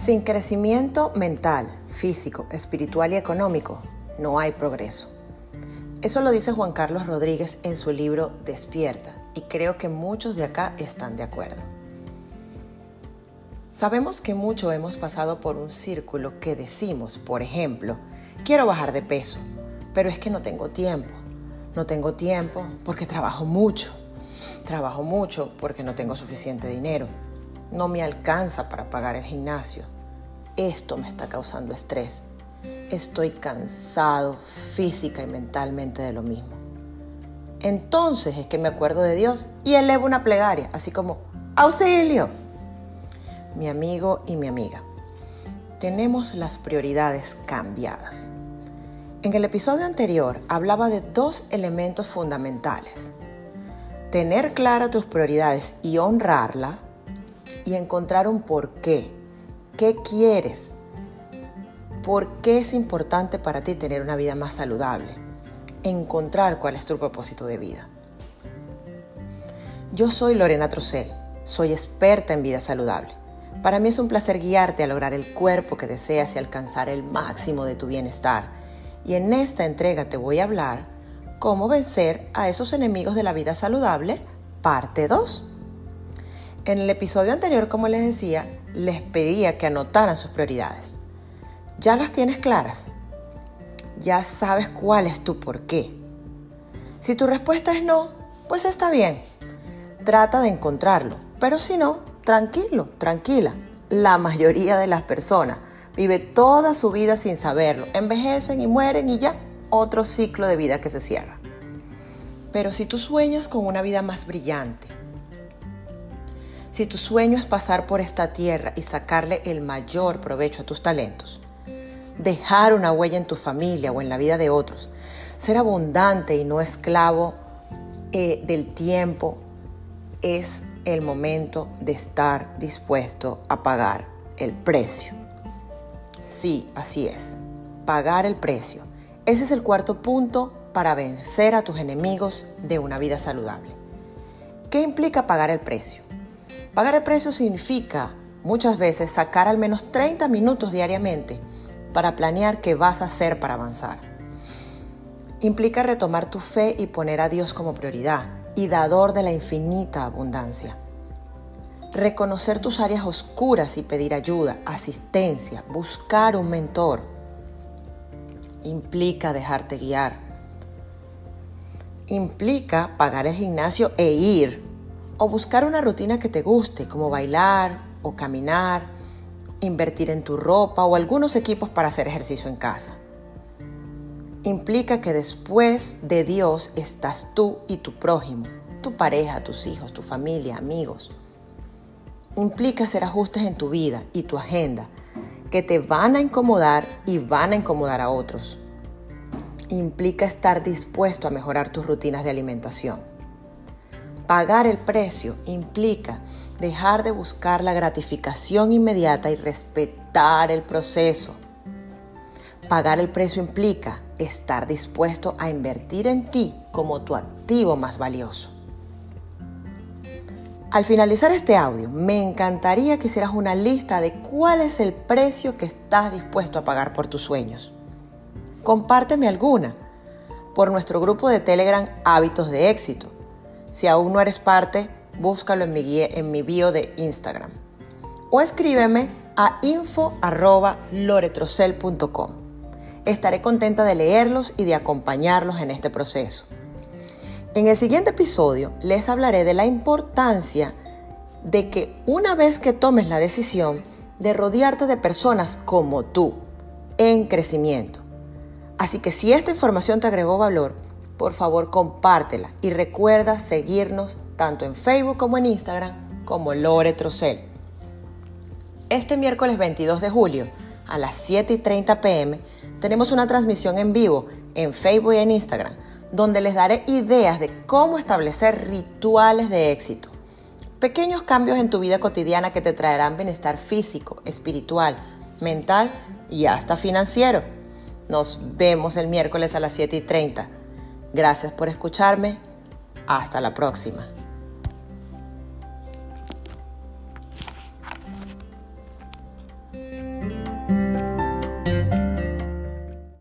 Sin crecimiento mental, físico, espiritual y económico, no hay progreso. Eso lo dice Juan Carlos Rodríguez en su libro Despierta y creo que muchos de acá están de acuerdo. Sabemos que mucho hemos pasado por un círculo que decimos, por ejemplo, quiero bajar de peso, pero es que no tengo tiempo. No tengo tiempo porque trabajo mucho. Trabajo mucho porque no tengo suficiente dinero. No me alcanza para pagar el gimnasio. Esto me está causando estrés. Estoy cansado física y mentalmente de lo mismo. Entonces es que me acuerdo de Dios y elevo una plegaria, así como, auxilio. Mi amigo y mi amiga, tenemos las prioridades cambiadas. En el episodio anterior hablaba de dos elementos fundamentales. Tener claras tus prioridades y honrarla y encontrar un por qué. ¿Qué quieres? ¿Por qué es importante para ti tener una vida más saludable? Encontrar cuál es tu propósito de vida. Yo soy Lorena Trocel, soy experta en vida saludable. Para mí es un placer guiarte a lograr el cuerpo que deseas y alcanzar el máximo de tu bienestar. Y en esta entrega te voy a hablar cómo vencer a esos enemigos de la vida saludable, parte 2. En el episodio anterior, como les decía, les pedía que anotaran sus prioridades. ¿Ya las tienes claras? ¿Ya sabes cuál es tu por qué? Si tu respuesta es no, pues está bien. Trata de encontrarlo, pero si no, tranquilo, tranquila. La mayoría de las personas vive toda su vida sin saberlo, envejecen y mueren y ya, otro ciclo de vida que se cierra. Pero si tú sueñas con una vida más brillante, si tu sueño es pasar por esta tierra y sacarle el mayor provecho a tus talentos, dejar una huella en tu familia o en la vida de otros, ser abundante y no esclavo eh, del tiempo, es el momento de estar dispuesto a pagar el precio. Sí, así es, pagar el precio. Ese es el cuarto punto para vencer a tus enemigos de una vida saludable. ¿Qué implica pagar el precio? Pagar el precio significa muchas veces sacar al menos 30 minutos diariamente para planear qué vas a hacer para avanzar. Implica retomar tu fe y poner a Dios como prioridad y dador de la infinita abundancia. Reconocer tus áreas oscuras y pedir ayuda, asistencia, buscar un mentor. Implica dejarte guiar. Implica pagar el gimnasio e ir o buscar una rutina que te guste, como bailar o caminar, invertir en tu ropa o algunos equipos para hacer ejercicio en casa. Implica que después de Dios estás tú y tu prójimo, tu pareja, tus hijos, tu familia, amigos. Implica hacer ajustes en tu vida y tu agenda que te van a incomodar y van a incomodar a otros. Implica estar dispuesto a mejorar tus rutinas de alimentación. Pagar el precio implica dejar de buscar la gratificación inmediata y respetar el proceso. Pagar el precio implica estar dispuesto a invertir en ti como tu activo más valioso. Al finalizar este audio, me encantaría que hicieras una lista de cuál es el precio que estás dispuesto a pagar por tus sueños. Compárteme alguna por nuestro grupo de Telegram Hábitos de Éxito si aún no eres parte, búscalo en mi, en mi bio de Instagram. O escríbeme a info.loretrocel.com. Estaré contenta de leerlos y de acompañarlos en este proceso. En el siguiente episodio les hablaré de la importancia de que una vez que tomes la decisión de rodearte de personas como tú, en crecimiento. Así que si esta información te agregó valor, por favor compártela y recuerda seguirnos tanto en Facebook como en Instagram como Lore Trocel. Este miércoles 22 de julio a las 7 y 30 pm tenemos una transmisión en vivo en Facebook y en Instagram donde les daré ideas de cómo establecer rituales de éxito. Pequeños cambios en tu vida cotidiana que te traerán bienestar físico, espiritual, mental y hasta financiero. Nos vemos el miércoles a las 7 y 30. Gracias por escucharme. Hasta la próxima.